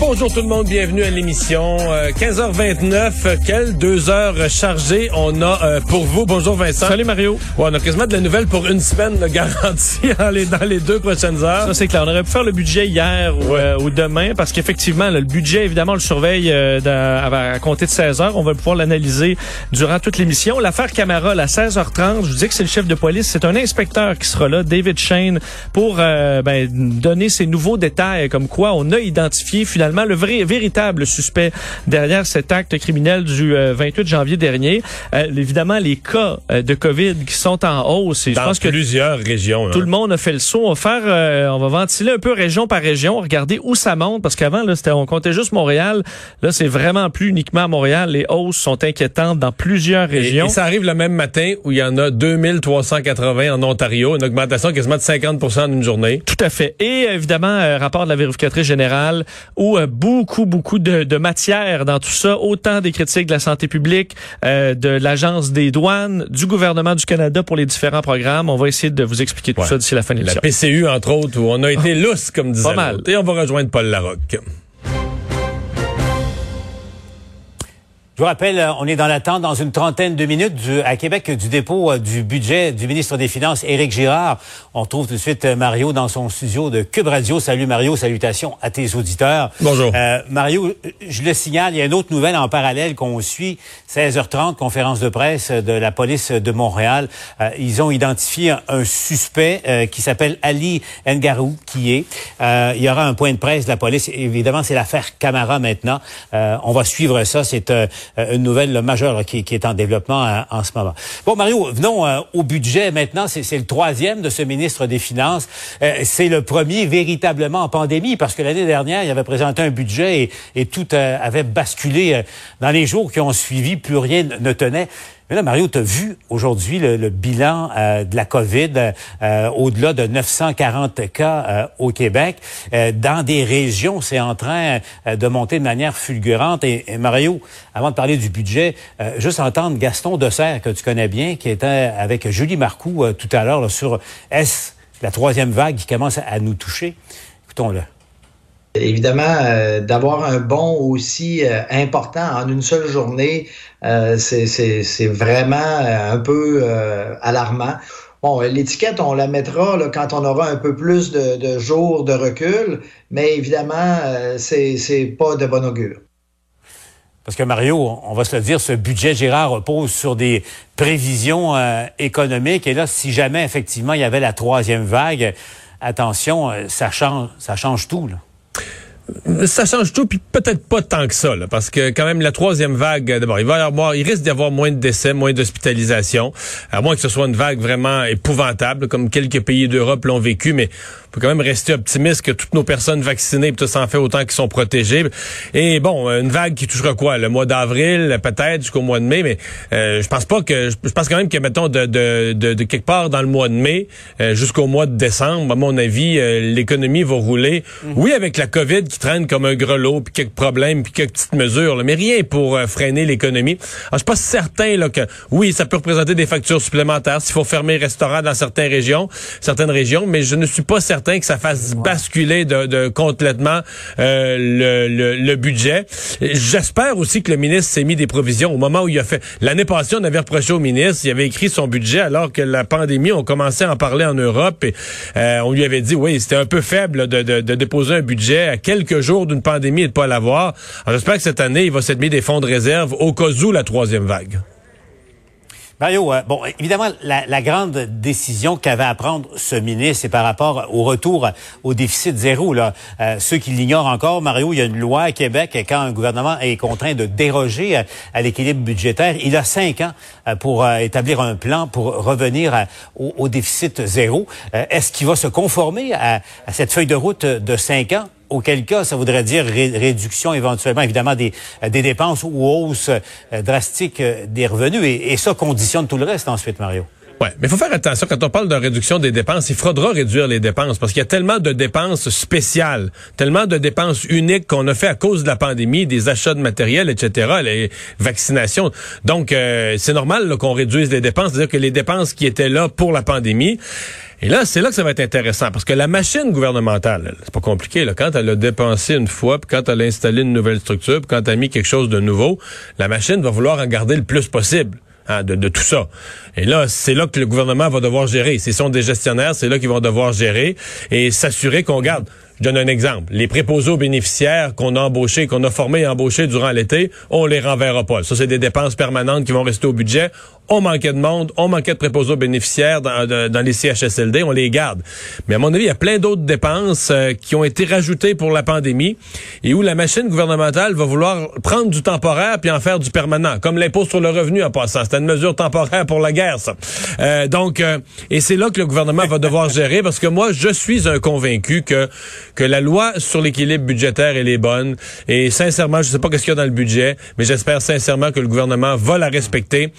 Bonjour tout le monde, bienvenue à l'émission. Euh, 15h29, quelles deux heures chargées on a euh, pour vous. Bonjour Vincent. Salut Mario. Ouais, on a quasiment de la nouvelle pour une semaine de garantie dans les, dans les deux prochaines heures. Ça, c'est clair. On aurait pu faire le budget hier ou, Ouais. euh, ou demain parce qu'effectivement, là, le budget, évidemment, on le surveille euh, dans- à, compter de 16 heures. On va pouvoir l'analyser durant toute l'émission. L'affaire Camara, à 16h30, je vous dis que c'est le chef de police. C'est un inspecteur qui sera là, David Shane, pour euh, ben, donner ces nouveaux détails comme quoi on a identifié finalement le vrai véritable suspect derrière cet acte criminel du euh, 28 janvier dernier. Euh, évidemment, les cas euh, de COVID qui sont en hausse. Et je Dans pense que plusieurs régions. tout hein. le monde a fait le saut. On va faire, euh, on va ventiler un peu région par région, regarder où ça monte, parce qu'avant là, on comptait juste Montréal. Là, c'est vraiment plus uniquement à Montréal. Les hausses sont inquiétantes dans plusieurs régions. et ça arrive le même matin où il y en a 2380 en Ontario, une augmentation quasiment de 50% en une journée. Tout à fait. Et évidemment, euh, rapport de la vérificatrice générale, où euh, beaucoup, beaucoup de, de matière dans tout ça, autant des critiques de la santé publique, euh, de l'Agence des douanes, du gouvernement du Canada pour les différents programmes. On va essayer de vous expliquer tout Ouais. ça d'ici la fin de La l'émission. PCU, entre autres, où on a été lousse, comme disait Pas mal. Et on va rejoindre Paul Larocque. Je vous rappelle, euh, on est dans l'attente dans une trentaine de minutes du, à Québec du dépôt euh, du budget du ministre des Finances, Éric Girard. On retrouve tout de suite euh, Mario dans son studio de Cube Radio. Salut Mario, salutations à tes auditeurs. Bonjour. Euh, Mario, je le signale, il y a une autre nouvelle en parallèle qu'on suit. 16h30, conférence de presse de la police de Montréal. Euh, ils ont identifié un, un suspect euh, qui s'appelle Ali Ngarou, qui est. Euh, il y aura un point de presse de la police. Évidemment, c'est l'affaire Camara maintenant. Euh, on va suivre ça. C'est euh, une nouvelle majeure qui, est en développement euh, en ce moment. Bon, Mario, venons euh, au budget maintenant. C'est le troisième de ce ministre des Finances. Euh, c'est le premier véritablement en pandémie parce que l'année dernière, il avait présenté un budget et, tout euh, avait basculé euh, dans les jours qui ont suivi. Plus rien ne tenait. Mais là, Mario, tu as vu aujourd'hui le, bilan euh, de la COVID euh, au-delà de 940 cas euh, au Québec. Euh, dans des régions, c'est en train euh, de monter de manière fulgurante. Et, Mario, avant de parler du budget, euh, juste entendre Gaston Dessert, que tu connais bien, qui était avec Julie Marcoux euh, tout à l'heure là, sur est-ce la troisième vague qui commence à nous toucher. Écoutons-le. Évidemment, euh, d'avoir un bond aussi euh, important en une seule journée, euh, c'est- vraiment un peu alarmant. Bon, l'étiquette, on la mettra quand on aura un peu plus de, jours de recul, mais évidemment, c'est pas de bon augure. Parce que Mario, on va se le dire, ce budget Gérard repose sur des prévisions économiques. Et là, si jamais effectivement il y avait la troisième vague, attention, ça change, ça change tout. Ça change tout, puis peut-être pas tant que ça, parce que quand même la troisième vague, euh, d'abord, il va y avoir, il risque d'y avoir moins de décès, moins d'hospitalisations, à moins que ce soit une vague vraiment épouvantable, comme quelques pays d'Europe l'ont vécu, mais peut quand même rester optimiste que toutes nos personnes vaccinées, puis tout ça en fait autant qu'ils sont protégés. Et bon, une vague qui touchera quoi, le mois d'avril, peut-être jusqu'au mois de mai, mais euh, je pense pas que, je pense quand même que mettons de, de, de, de quelque part dans le mois de mai euh, jusqu'au mois de décembre, à mon avis, euh, l'économie va rouler. Oui, avec la COVID qui traîne comme un grelot, puis quelques problèmes, puis quelques petites mesures, là, mais rien pour euh, freiner l'économie. Alors, je suis pas certain là, que, oui, ça peut représenter des factures supplémentaires s'il faut fermer les restaurants dans certaines régions, certaines régions, mais je ne suis pas certain que ça fasse basculer de, de complètement euh, le, le, le budget. J'espère aussi que le ministre s'est mis des provisions au moment où il a fait. L'année passée, on avait reproché au ministre, il avait écrit son budget alors que la pandémie, on commençait à en parler en Europe et euh, on lui avait dit, oui, c'était un peu faible de, de, de déposer un budget à quelques jours d'une pandémie et de pas l'avoir. Alors j'espère que cette année, il va s'être mis des fonds de réserve au cas où la troisième vague. Mario, euh, bon, évidemment, la, grande décision qu'avait à prendre ce ministre, c'est par rapport au retour au déficit zéro. Là. Euh, ceux qui l'ignorent encore, Mario, il y a une loi à Québec quand un gouvernement est contraint de déroger à, à l'équilibre budgétaire. Il a cinq ans euh, pour euh, établir un plan pour revenir au, déficit zéro. Euh, Est-ce qu'il va se conformer à cette feuille de route de cinq ans? Auquel cas, ça voudrait dire ré- réduction éventuellement, évidemment, des, euh, des dépenses ou hausse euh, drastique euh, des revenus. Et, et ça conditionne tout le reste ensuite, Mario. Ouais, mais il faut faire attention quand on parle de réduction des dépenses, il faudra réduire les dépenses parce qu'il y a tellement de dépenses spéciales, tellement de dépenses uniques qu'on a fait à cause de la pandémie, des achats de matériel, etc., les vaccinations. Donc euh, c'est normal qu'on réduise les dépenses, c'est-à-dire que les dépenses qui étaient là pour la pandémie et là, c'est là que ça va être intéressant, parce que la machine gouvernementale, c'est pas compliqué, là, quand elle a dépensé une fois, puis quand elle a installé une nouvelle structure, puis quand elle a mis quelque chose de nouveau, la machine va vouloir en garder le plus possible hein, de, tout ça. Et là, c'est là que le gouvernement va devoir gérer. S'ils sont des gestionnaires, c'est là qu'ils vont devoir gérer et s'assurer qu'on garde. Je donne un exemple. Les préposés aux bénéficiaires qu'on a embauchés, qu'on a formés et embauchés durant l'été, on les renverra pas. Ça, c'est des dépenses permanentes qui vont rester au budget. On manquait de monde, on manquait de préposés aux bénéficiaires dans, dans les CHSLD, on les garde. Mais à mon avis, il y a plein d'autres dépenses euh, qui ont été rajoutées pour la pandémie et où la machine gouvernementale va vouloir prendre du temporaire puis en faire du permanent, comme l'impôt sur le revenu en passant. C'était une mesure temporaire pour la guerre. Euh, donc, euh, et c'est là que le gouvernement va devoir gérer parce que moi, je suis convaincu que que la loi sur l'équilibre budgétaire elle est bonne et sincèrement, je sais pas qu'est-ce qu'il y a dans le budget, mais j'espère sincèrement que le gouvernement va la respecter.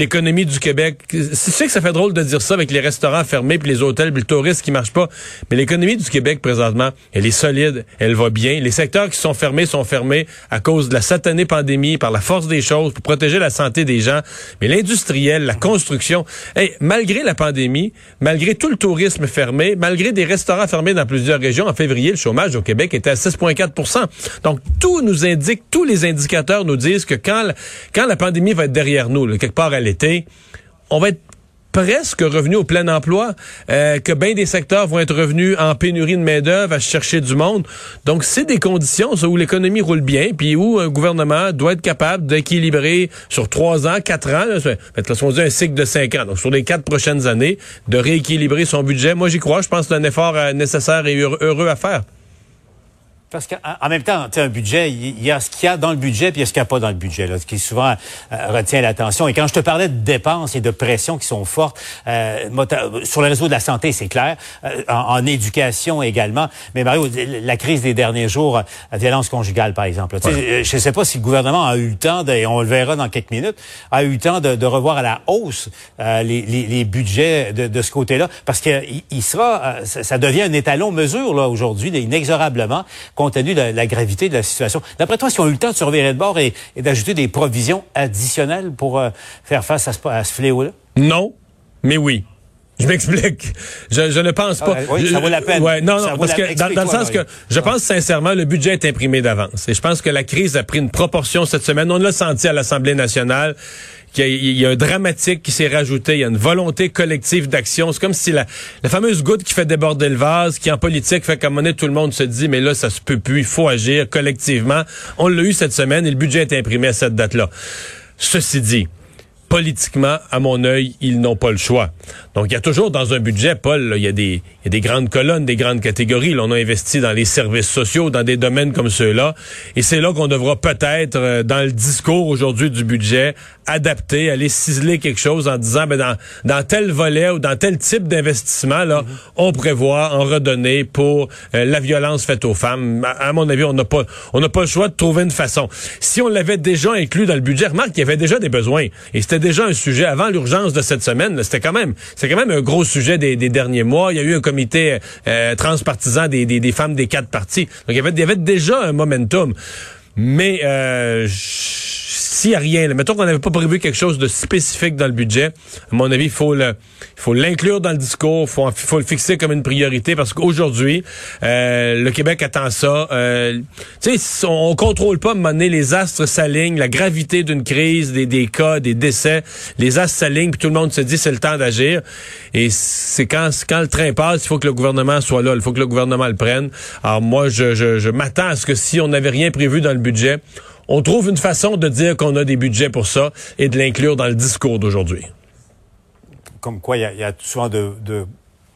L'économie du Québec, je sais que ça fait drôle de dire ça avec les restaurants fermés puis les hôtels puis le tourisme qui marche pas, mais l'économie du Québec présentement, elle est solide, elle va bien. Les secteurs qui sont fermés sont fermés à cause de la satanée pandémie, par la force des choses, pour protéger la santé des gens. Mais l'industriel, la construction, hey, malgré la pandémie, malgré tout le tourisme fermé, malgré des restaurants fermés dans plusieurs régions, en février, le chômage au Québec était à 6,4 Donc, tout nous indique, tous les indicateurs nous disent que quand quand la pandémie va être derrière nous, quelque part à on va être presque revenu au plein emploi, euh, que bien des secteurs vont être revenus en pénurie de main-d'œuvre à chercher du monde. Donc, c'est des conditions où l'économie roule bien, puis où un gouvernement doit être capable d'équilibrer sur trois ans, quatre ans, là, on dit un cycle de cinq ans, donc sur les quatre prochaines années, de rééquilibrer son budget. Moi, j'y crois. Je pense que c'est un effort euh, nécessaire et heureux à faire. Parce qu'en en même temps, tu un budget, il y a ce qu'il y a dans le budget, puis il y a ce qu'il n'y a pas dans le budget, là, ce qui souvent euh, retient l'attention. Et quand je te parlais de dépenses et de pressions qui sont fortes, euh, sur le réseau de la santé, c'est clair, euh, en, en éducation également. Mais Mario, la crise des derniers jours, euh, la violence conjugale, par exemple. Euh, Je ne sais pas si le gouvernement a eu le temps, de, et on le verra dans quelques minutes, a eu le temps de, de revoir à la hausse euh, les, les- les budgets de, de ce côté-là, parce que il, sera, euh, ça, ça devient un étalon mesure là aujourd'hui, inexorablement, compte tenu de la, gravité de la situation. D'après toi, si on a eu le temps de se revirer de bord et, et d'ajouter des provisions additionnelles pour euh, faire face à ce, à ce fléau-là? Non, mais oui. Je m'explique. Je, je ne pense pas. Ah, oui, ça vaut la peine. Ouais, non, Ça non, parce que dans, dans le sens que je pense sincèrement le budget est imprimé d'avance. Et je pense que la crise a pris une proportion cette semaine. On l'a senti à l'Assemblée nationale. qu'il y a- Il y, a un dramatique qui s'est rajouté, il y a une volonté collective d'action. C'est comme si la, la fameuse goutte qui fait déborder le vase, qui en politique fait qu'à donné, tout le monde se dit, mais là, ça se peut plus, il faut agir collectivement. On l'a eu cette semaine et le budget est imprimé à cette date-là. Ceci dit, politiquement, à mon œil, ils n'ont pas le choix. Donc, il y a toujours dans un budget, Paul, là, il y, a des, il y a des grandes colonnes, des grandes catégories. Là, on a investi dans les services sociaux, dans des domaines comme ceux-là. Et c'est là qu'on devra peut-être, euh, dans le discours aujourd'hui du budget, adapter, aller ciseler quelque chose en disant, ben, dans, dans tel volet ou dans tel type d'investissement, là, on prévoit en redonner pour euh, la violence faite aux femmes. À, à mon avis, on n'a pas, on n'a pas le choix de trouver une façon. Si on l'avait déjà inclus dans le budget, remarque qu'il y avait déjà des besoins. Et c'était déjà un sujet avant l'urgence de cette semaine. C'était quand même, c'était quand même un gros sujet des, derniers mois. Il y a eu un comité euh, transpartisan des femmes des quatre partis. Donc il y avait, il y avait déjà un momentum. Mais euh, s'il n'y a rien, là, mettons qu'on n'avait pas prévu quelque chose de spécifique dans le budget, à mon avis, il faut le, faut l'inclure dans le discours, il faut, faut le fixer comme une priorité parce qu'aujourd'hui, euh, le Québec attend ça. Euh, tu sais, on, on contrôle pas à un les astres s'alignent, la gravité d'une crise, des, des cas, des décès, les astres s'alignent, puis tout le monde se dit c'est le temps d'agir. Et c'est quand, quand le train passe, il faut que le gouvernement soit là, il faut que le gouvernement le prenne. Alors moi, je m'attends à ce que si on n'avait rien prévu dans le budget, on trouve une façon de dire qu'on a des budgets pour ça et de l'inclure dans le discours d'aujourd'hui. Comme quoi, il y, a, souvent de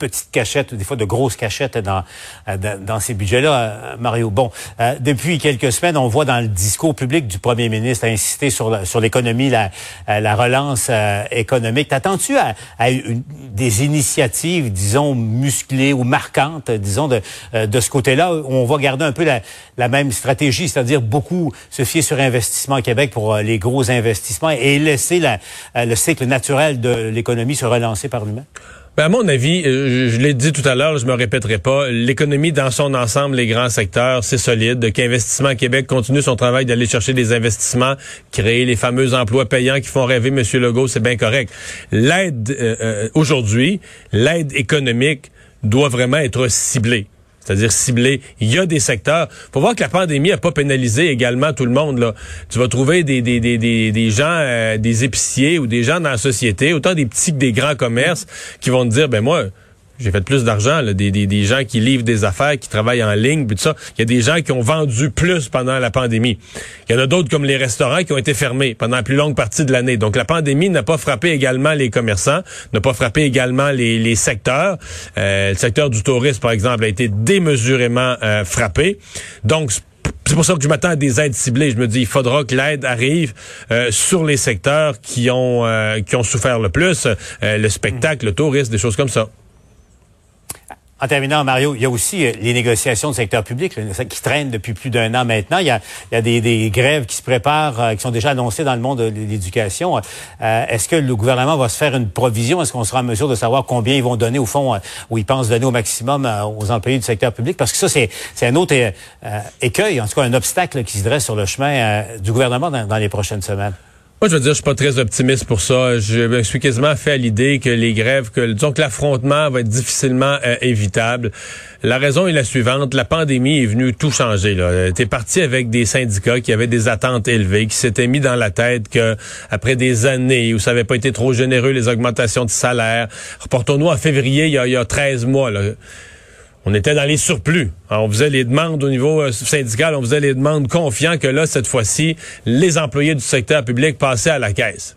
petites cachettes ou des fois de grosses cachettes dans, euh, dans, ces budgets-là, euh, Mario. Bon, euh, depuis quelques semaines, on voit dans le discours public du premier ministre insister sur, sur l'économie, la, la relance économique. T'attends-tu à, à une- des initiatives, disons, musclées ou marquantes, disons, de, de ce côté-là, où on va garder un peu la, la même stratégie, c'est-à-dire beaucoup se fier sur Investissement Québec pour les gros investissements et laisser la, le cycle naturel de l'économie se relancer par lui-même? Ben, à mon avis, euh, je, l'ai dit tout à l'heure, je me répéterai pas, l'économie dans son ensemble, les grands secteurs, c'est solide. Qu'Investissement Québec continue son travail d'aller chercher des investissements, créer les fameux emplois payants qui font rêver M. Legault, c'est bien correct. L'aide, euh, euh, aujourd'hui, l'aide économique doit vraiment être ciblée. C'est-à-dire ciblée. Il y a des secteurs. Faut voir que la pandémie a pas pénalisé également tout le monde. Là. Tu vas trouver des, des, des, des, des gens, euh, des épiciers ou des gens dans la société, autant des petits que des grands commerces, qui vont te dire, ben moi, j'ai fait plus d'argent, des, des, des gens qui livrent des affaires, qui travaillent en ligne, puis tout ça. Il y a des gens qui ont vendu plus pendant la pandémie. Il y en a d'autres comme les restaurants qui ont été fermés pendant la plus longue partie de l'année. Donc la pandémie n'a pas frappé également les commerçants, n'a pas frappé également les, les secteurs. Euh, le secteur du tourisme, par exemple, a été démesurément euh, frappé. Donc c'est pour ça que je m'attends à des aides ciblées. Je me dis, il faudra que l'aide arrive euh, sur les secteurs qui ont euh, qui ont souffert le plus, euh, le spectacle, le tourisme, des choses comme ça. En terminant, Mario, il y a aussi euh, les négociations du secteur public qui traînent depuis plus d'un an maintenant. Il y a, des, grèves qui se préparent, euh, qui sont déjà annoncées dans le monde de l'éducation. Euh, Est-ce que le gouvernement va se faire une provision? Est-ce qu'on sera en mesure de savoir combien ils vont donner au fond, euh, ou ils pensent donner au maximum aux employés du secteur public? Parce que ça, c'est un autre écueil, en tout cas un obstacle qui se dresse sur le chemin du gouvernement dans les prochaines semaines. Moi, je veux dire, je suis pas très optimiste pour ça. Je me suis quasiment fait à l'idée que les grèves, que disons que l'affrontement va être difficilement euh, évitable. La raison est la suivante la pandémie est venue tout changer. Là, t'es parti avec des syndicats qui avaient des attentes élevées, qui s'étaient mis dans la tête que après des années où ça avait pas été trop généreux les augmentations de salaire, reportons-nous en février, il y a, il y a 13 mois. Là, on était dans les surplus. Alors, on faisait les demandes au niveau euh, syndical, on faisait les demandes confiants que là, cette fois-ci, les employés du secteur public passaient à la caisse.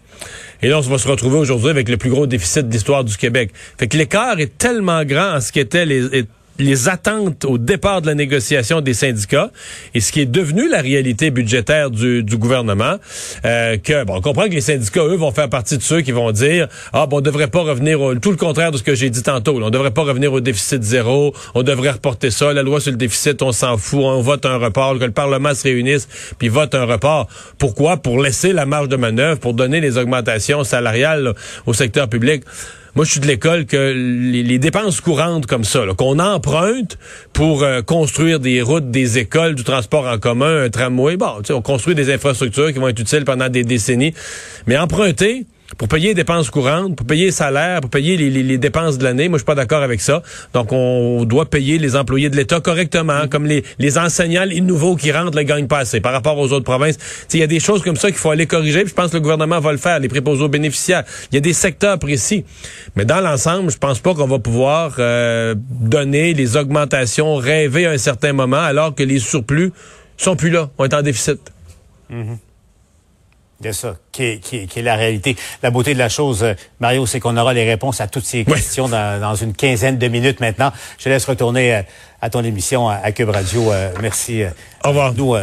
Et là, on va se retrouver aujourd'hui avec le plus gros déficit d'histoire du Québec. Fait que l'écart est tellement grand en ce qu'étaient les, les attentes au départ de la négociation des syndicats et ce qui est devenu la réalité budgétaire du, gouvernement, euh, que bon, on comprend que les syndicats eux vont faire partie de ceux qui vont dire ah bon on devrait pas revenir au, tout le contraire de ce que j'ai dit tantôt, là, on devrait pas revenir au déficit zéro, on devrait reporter ça, la loi sur le déficit on s'en fout, on vote un report, que le Parlement se réunisse puis vote un report. Pourquoi? Pour laisser la marge de manœuvre, pour donner les augmentations salariales au secteur public. Moi, je suis de l'école que les, dépenses courantes comme ça, qu'on emprunte pour euh, construire des routes, des écoles, du transport en commun, un tramway, bon, on construit des infrastructures qui vont être utiles pendant des décennies. Mais emprunter pour payer les dépenses courantes, pour payer les salaires, pour payer les, les, les dépenses de l'année, moi, je suis pas d'accord avec ça. Donc, on doit payer les employés de l'État correctement, comme les, les enseignants, les nouveaux qui rentrent, les gagnent pas assez par rapport aux autres provinces. Il y a des choses comme ça qu'il faut aller corriger, puis je pense que le gouvernement va le faire, les préposés aux bénéficiaires. Il y a des secteurs précis. Mais dans l'ensemble, je pense pas qu'on va pouvoir euh, donner les augmentations rêvées à un certain moment, alors que les surplus sont plus là, on est en déficit. C'est ça, qui est, qui, est, qui est, la réalité. La beauté de la chose, euh, Mario, c'est qu'on aura les réponses à toutes ces questions dans, dans, une quinzaine de minutes maintenant. Je laisse retourner euh, à ton émission à, Cube Radio. Euh, merci. Au revoir. Nous,